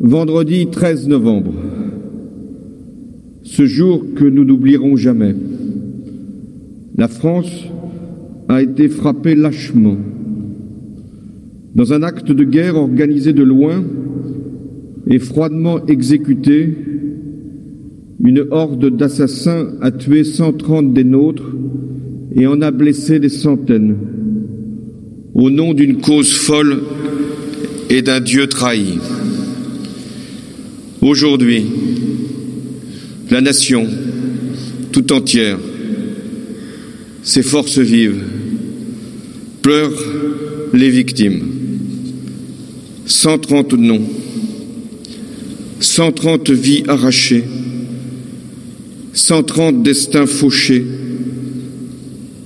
Vendredi 13 novembre, ce jour que nous n'oublierons jamais. La France a été frappée lâchement. Dans un acte de guerre organisé de loin et froidement exécuté, une horde d'assassins a tué 130 des nôtres et en a blessé des centaines, au nom d'une cause folle et d'un Dieu trahi. Aujourd'hui, la nation tout entière, ses forces vives, pleurent les victimes. 130 noms, 130 vies arrachées, 130 destins fauchés,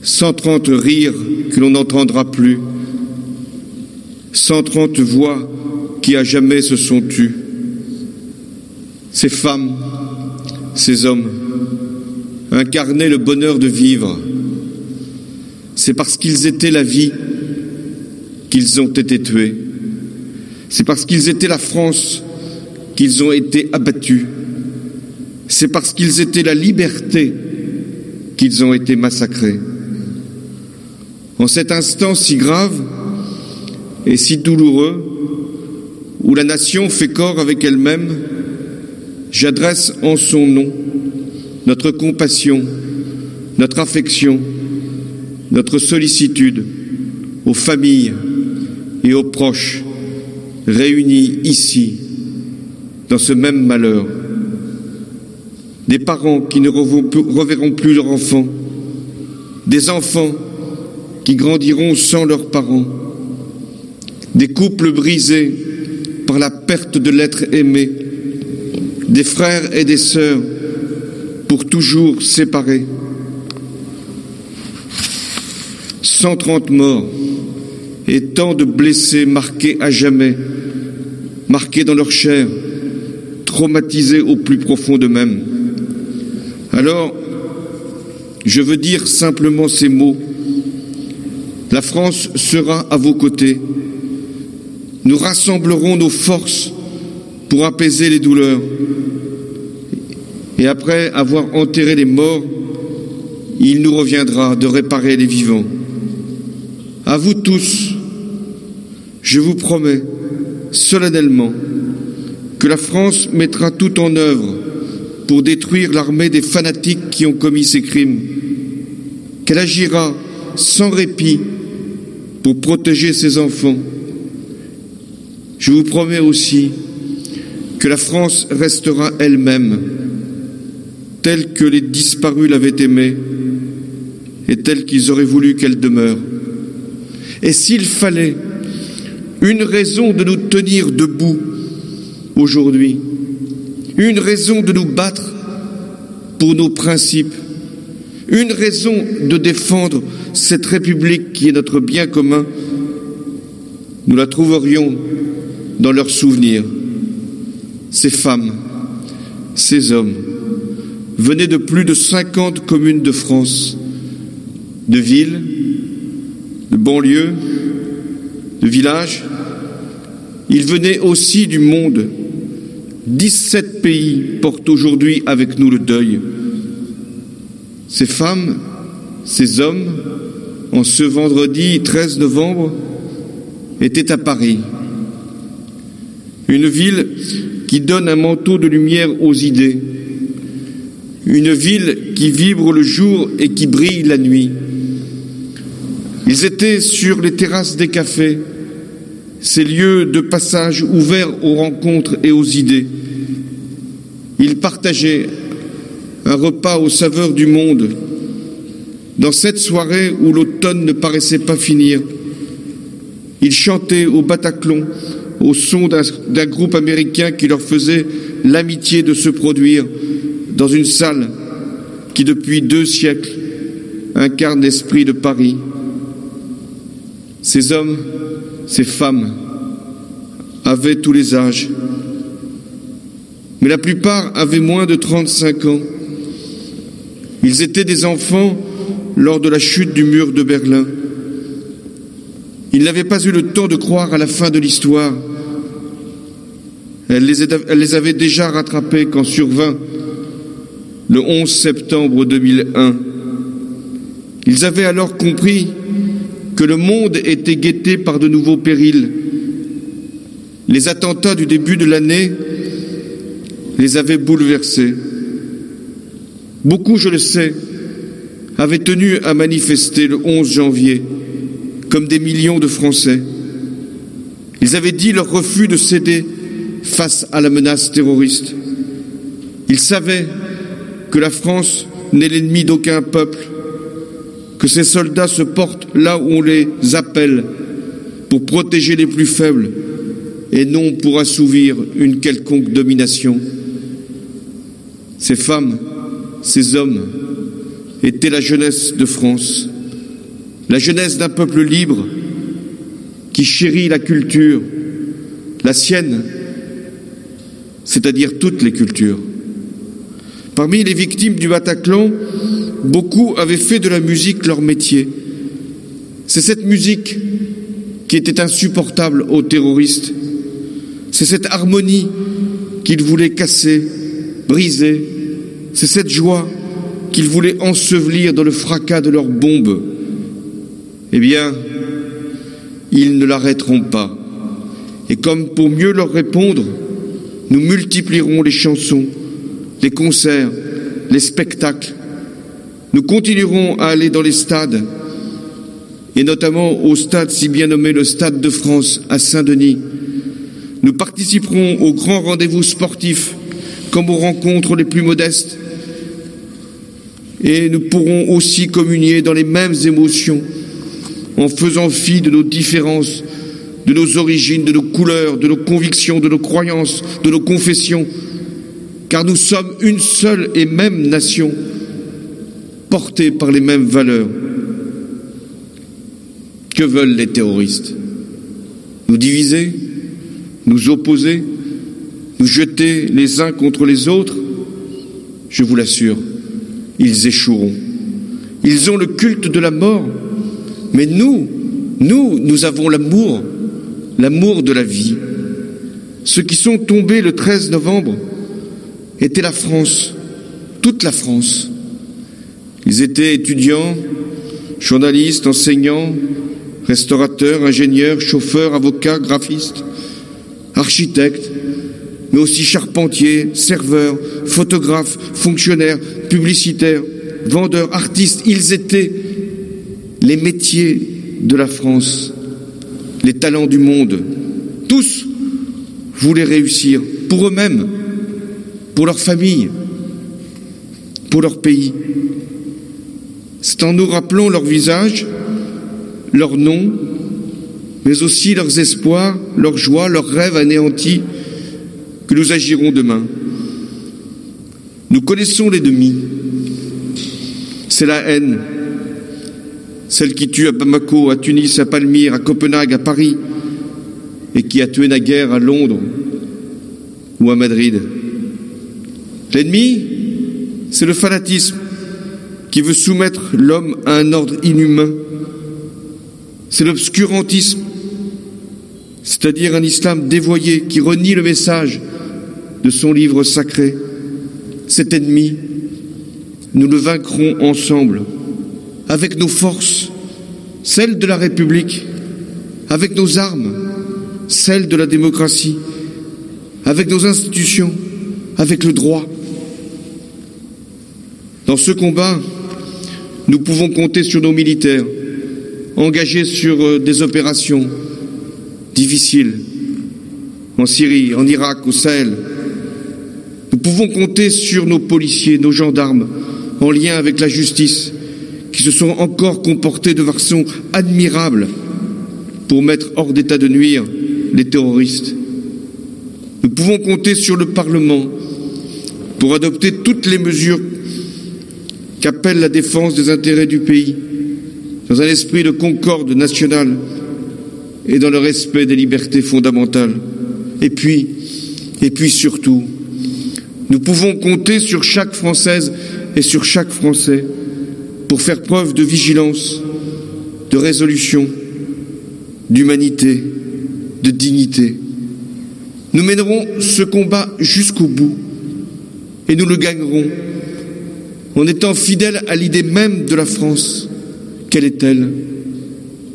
130 rires que l'on n'entendra plus, 130 voix qui à jamais se sont tues ces femmes, ces hommes incarnaient le bonheur de vivre. C'est parce qu'ils étaient la vie qu'ils ont été tués. C'est parce qu'ils étaient la France qu'ils ont été abattus. C'est parce qu'ils étaient la liberté qu'ils ont été massacrés. En cet instant si grave et si douloureux, où la nation fait corps avec elle-même, J'adresse en son nom notre compassion, notre affection, notre sollicitude aux familles et aux proches réunis ici dans ce même malheur. Des parents qui ne reverront plus leurs enfants, des enfants qui grandiront sans leurs parents, des couples brisés par la perte de l'être aimé des frères et des sœurs pour toujours séparés. 130 morts et tant de blessés marqués à jamais, marqués dans leur chair, traumatisés au plus profond d'eux-mêmes. Alors, je veux dire simplement ces mots. La France sera à vos côtés. Nous rassemblerons nos forces pour apaiser les douleurs. Et après avoir enterré les morts, il nous reviendra de réparer les vivants. À vous tous, je vous promets solennellement que la France mettra tout en œuvre pour détruire l'armée des fanatiques qui ont commis ces crimes, qu'elle agira sans répit pour protéger ses enfants. Je vous promets aussi que la France restera elle-même, telle que les disparus l'avaient aimée et telle qu'ils auraient voulu qu'elle demeure. Et s'il fallait une raison de nous tenir debout aujourd'hui, une raison de nous battre pour nos principes, une raison de défendre cette République qui est notre bien commun, nous la trouverions dans leurs souvenirs ces femmes, ces hommes venaient de plus de 50 communes de France, de villes, de banlieues, de villages. Ils venaient aussi du monde. 17 pays portent aujourd'hui avec nous le deuil. Ces femmes, ces hommes, en ce vendredi 13 novembre, étaient à Paris, une ville qui donne un manteau de lumière aux idées, une ville qui vibre le jour et qui brille la nuit. Ils étaient sur les terrasses des cafés, ces lieux de passage ouverts aux rencontres et aux idées. Ils partageaient un repas aux saveurs du monde. Dans cette soirée où l'automne ne paraissait pas finir, ils chantaient au Bataclan au son d'un groupe américain qui leur faisait l'amitié de se produire dans une salle qui, depuis deux siècles, incarne l'esprit de Paris. Ces hommes, ces femmes avaient tous les âges, mais la plupart avaient moins de 35 ans. Ils étaient des enfants lors de la chute du mur de Berlin. Ils n'avaient pas eu le temps de croire à la fin de l'histoire Elle les, avait déjà rattrapés quand survint le 11 septembre 2001. Ils avaient alors compris que le monde était guetté par de nouveaux périls. Les attentats du début de l'année les avaient bouleversés. Beaucoup, je le sais, avaient tenu à manifester le 11 janvier, comme des millions de Français. Ils avaient dit leur refus de céder face à la menace terroriste. Ils savaient que la France n'est l'ennemi d'aucun peuple, que ses soldats se portent là où on les appelle pour protéger les plus faibles et non pour assouvir une quelconque domination. Ces femmes, ces hommes étaient la jeunesse de France, la jeunesse d'un peuple libre qui chérit la culture, la sienne, c'est-à-dire toutes les cultures. Parmi les victimes du Bataclan, beaucoup avaient fait de la musique leur métier. C'est cette musique qui était insupportable aux terroristes. C'est cette harmonie qu'ils voulaient casser, briser. C'est cette joie qu'ils voulaient ensevelir dans le fracas de leurs bombes. Eh bien, ils ne l'arrêteront pas. Et comme pour mieux leur répondre, nous multiplierons les chansons, les concerts, les spectacles. Nous continuerons à aller dans les stades, et notamment au stade si bien nommé le Stade de France à Saint-Denis. Nous participerons aux grands rendez-vous sportifs comme aux rencontres les plus modestes. Et nous pourrons aussi communier dans les mêmes émotions en faisant fi de nos différences, de nos origines, de nos couleurs, de nos convictions, de nos croyances, de nos confessions, car nous sommes une seule et même nation, portée par les mêmes valeurs. Que veulent les terroristes? Nous diviser? Nous opposer? Nous jeter les uns contre les autres? Je vous l'assure, ils échoueront. Ils ont le culte de la mort, mais nous, nous, nous avons l'amour, l'amour de la vie. Ceux qui sont tombés le 13 novembre étaient la France, toute la France. Ils étaient étudiants, journalistes, enseignants, restaurateurs, ingénieurs, chauffeurs, avocats, graphistes, architectes, mais aussi charpentiers, serveurs, photographes, fonctionnaires, publicitaires, vendeurs, artistes. Ils étaient les métiers de la France, les talents du monde. Tous voulaient réussir pour eux-mêmes, pour leur famille, pour leur pays. C'est en nous rappelant leur visage, leurs noms, mais aussi leurs espoirs, leurs joies, leurs rêves anéantis, que nous agirons demain. Nous connaissons l'ennemi. C'est la haine, celle qui tue à Bamako, à Tunis, à Palmyre, à Copenhague, à Paris, et qui a tué naguère à Londres ou à Madrid. L'ennemi, c'est le fanatisme qui veut soumettre l'homme à un ordre inhumain. C'est l'obscurantisme, c'est-à-dire un islam dévoyé qui renie le message de son livre sacré. Cet ennemi, nous le vaincrons ensemble, avec nos forces, celles de la République, avec nos armes, celles de la démocratie, avec nos institutions, avec le droit. Dans ce combat, nous pouvons compter sur nos militaires, engagés sur des opérations difficiles en Syrie, en Irak, au Sahel. Nous pouvons compter sur nos policiers, nos gendarmes, en lien avec la justice, qui se sont encore comportés de façon admirable pour mettre hors d'état de nuire les terroristes. Nous pouvons compter sur le Parlement pour adopter toutes les mesures qu'appelle la défense des intérêts du pays, dans un esprit de concorde nationale et dans le respect des libertés fondamentales. Et puis, et puis surtout, nous pouvons compter sur chaque Française et sur chaque Français pour faire preuve de vigilance, de résolution, d'humanité, de dignité. Nous mènerons ce combat jusqu'au bout et nous le gagnerons en étant fidèles à l'idée même de la France. Quelle est-elle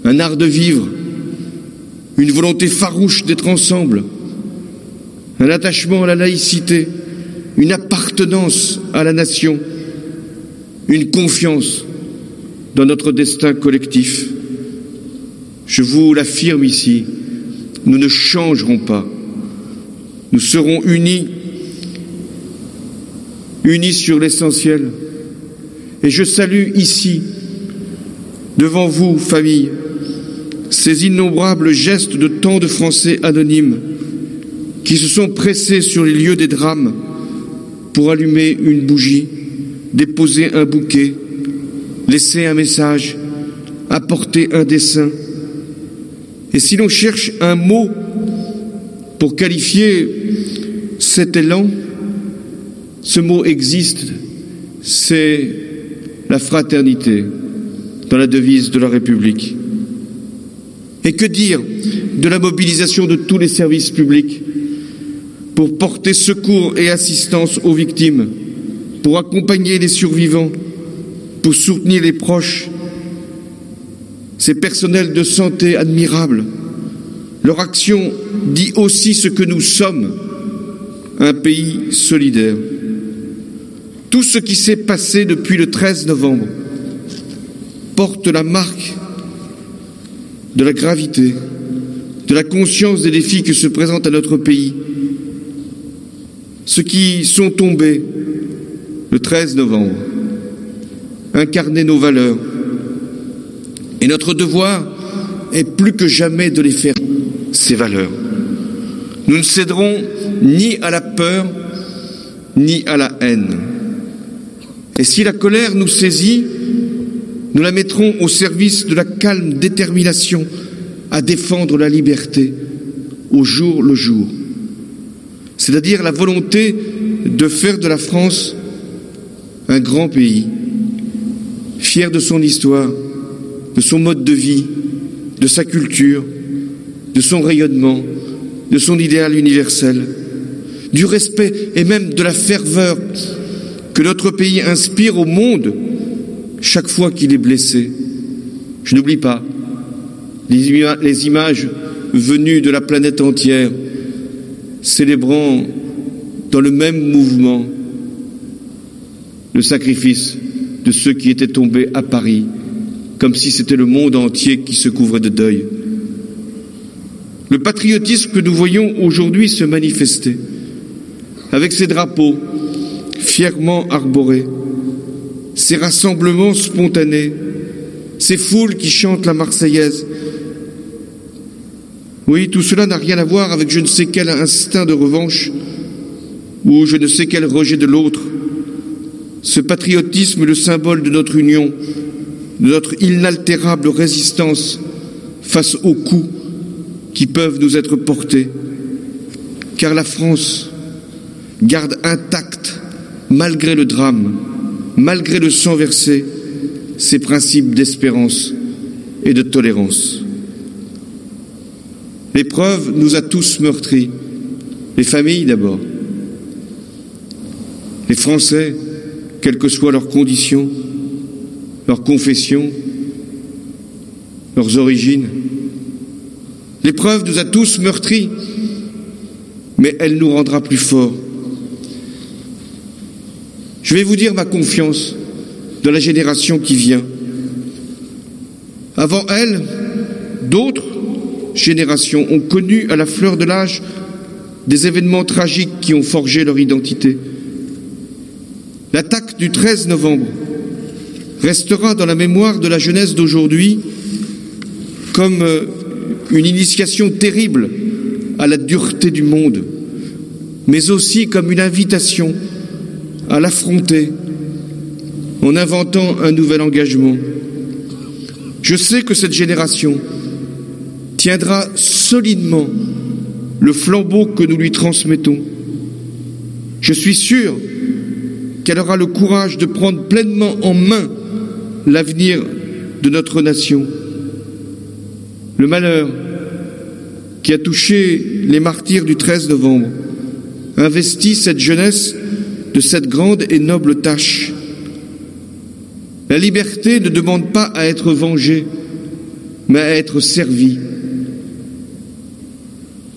Un art de vivre, une volonté farouche d'être ensemble, un attachement à la laïcité, une appartenance à la nation, une confiance dans notre destin collectif. Je vous l'affirme ici, nous ne changerons pas. Nous serons unis, unis sur l'essentiel. Et je salue ici, devant vous, famille, ces innombrables gestes de tant de Français anonymes qui se sont pressés sur les lieux des drames pour allumer une bougie, déposer un bouquet, laisser un message, apporter un dessin. Et si l'on cherche un mot pour qualifier cet élan, ce mot existe, c'est la fraternité dans la devise de la République. Et que dire de la mobilisation de tous les services publics pour porter secours et assistance aux victimes, pour accompagner les survivants, pour soutenir les proches, ces personnels de santé admirables. Leur action dit aussi ce que nous sommes, un pays solidaire. Tout ce qui s'est passé depuis le 13 novembre porte la marque de la gravité, de la conscience des défis que se présentent à notre pays ceux qui sont tombés le 13 novembre incarnaient nos valeurs. Et notre devoir est plus que jamais de les faire ces valeurs. Nous ne céderons ni à la peur, ni à la haine. Et si la colère nous saisit, nous la mettrons au service de la calme détermination à défendre la liberté au jour le jour c'est-à-dire la volonté de faire de la France un grand pays, fier de son histoire, de son mode de vie, de sa culture, de son rayonnement, de son idéal universel, du respect et même de la ferveur que notre pays inspire au monde chaque fois qu'il est blessé. Je n'oublie pas les images venues de la planète entière célébrant dans le même mouvement le sacrifice de ceux qui étaient tombés à Paris, comme si c'était le monde entier qui se couvrait de deuil. Le patriotisme que nous voyons aujourd'hui se manifester, avec ses drapeaux fièrement arborés, ces rassemblements spontanés, ces foules qui chantent la Marseillaise, oui, tout cela n'a rien à voir avec je ne sais quel instinct de revanche ou je ne sais quel rejet de l'autre. Ce patriotisme le symbole de notre union, de notre inaltérable résistance face aux coups qui peuvent nous être portés. Car la France garde intact, malgré le drame, malgré le sang versé, ses principes d'espérance et de tolérance. L'épreuve nous a tous meurtris, les familles d'abord, les Français, quelles que soient leurs conditions, leurs confessions, leurs origines. L'épreuve nous a tous meurtris, mais elle nous rendra plus forts. Je vais vous dire ma confiance dans la génération qui vient. Avant elle, d'autres générations ont connu à la fleur de l'âge des événements tragiques qui ont forgé leur identité. L'attaque du 13 novembre restera dans la mémoire de la jeunesse d'aujourd'hui comme euh, une initiation terrible à la dureté du monde, mais aussi comme une invitation à l'affronter en inventant un nouvel engagement. Je sais que cette génération tiendra solidement le flambeau que nous lui transmettons. Je suis sûr qu'elle aura le courage de prendre pleinement en main l'avenir de notre nation. Le malheur qui a touché les martyrs du 13 novembre, investit cette jeunesse de cette grande et noble tâche. La liberté ne demande pas à être vengée, mais à être servie.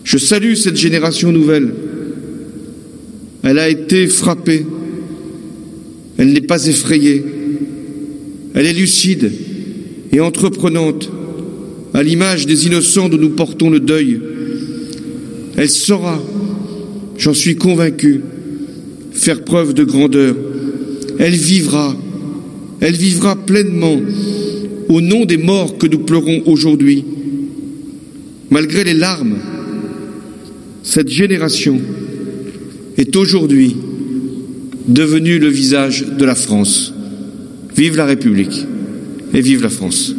Je salue cette génération nouvelle. Elle a été frappée. Elle n'est pas effrayée. Elle est lucide et entreprenante, à l'image des innocents dont nous portons le deuil. Elle saura, j'en suis convaincu, faire preuve de grandeur. Elle vivra, elle vivra pleinement au nom des morts que nous pleurons aujourd'hui. Malgré les larmes, cette génération est aujourd'hui devenue le visage de la France. Vive la République et vive la France.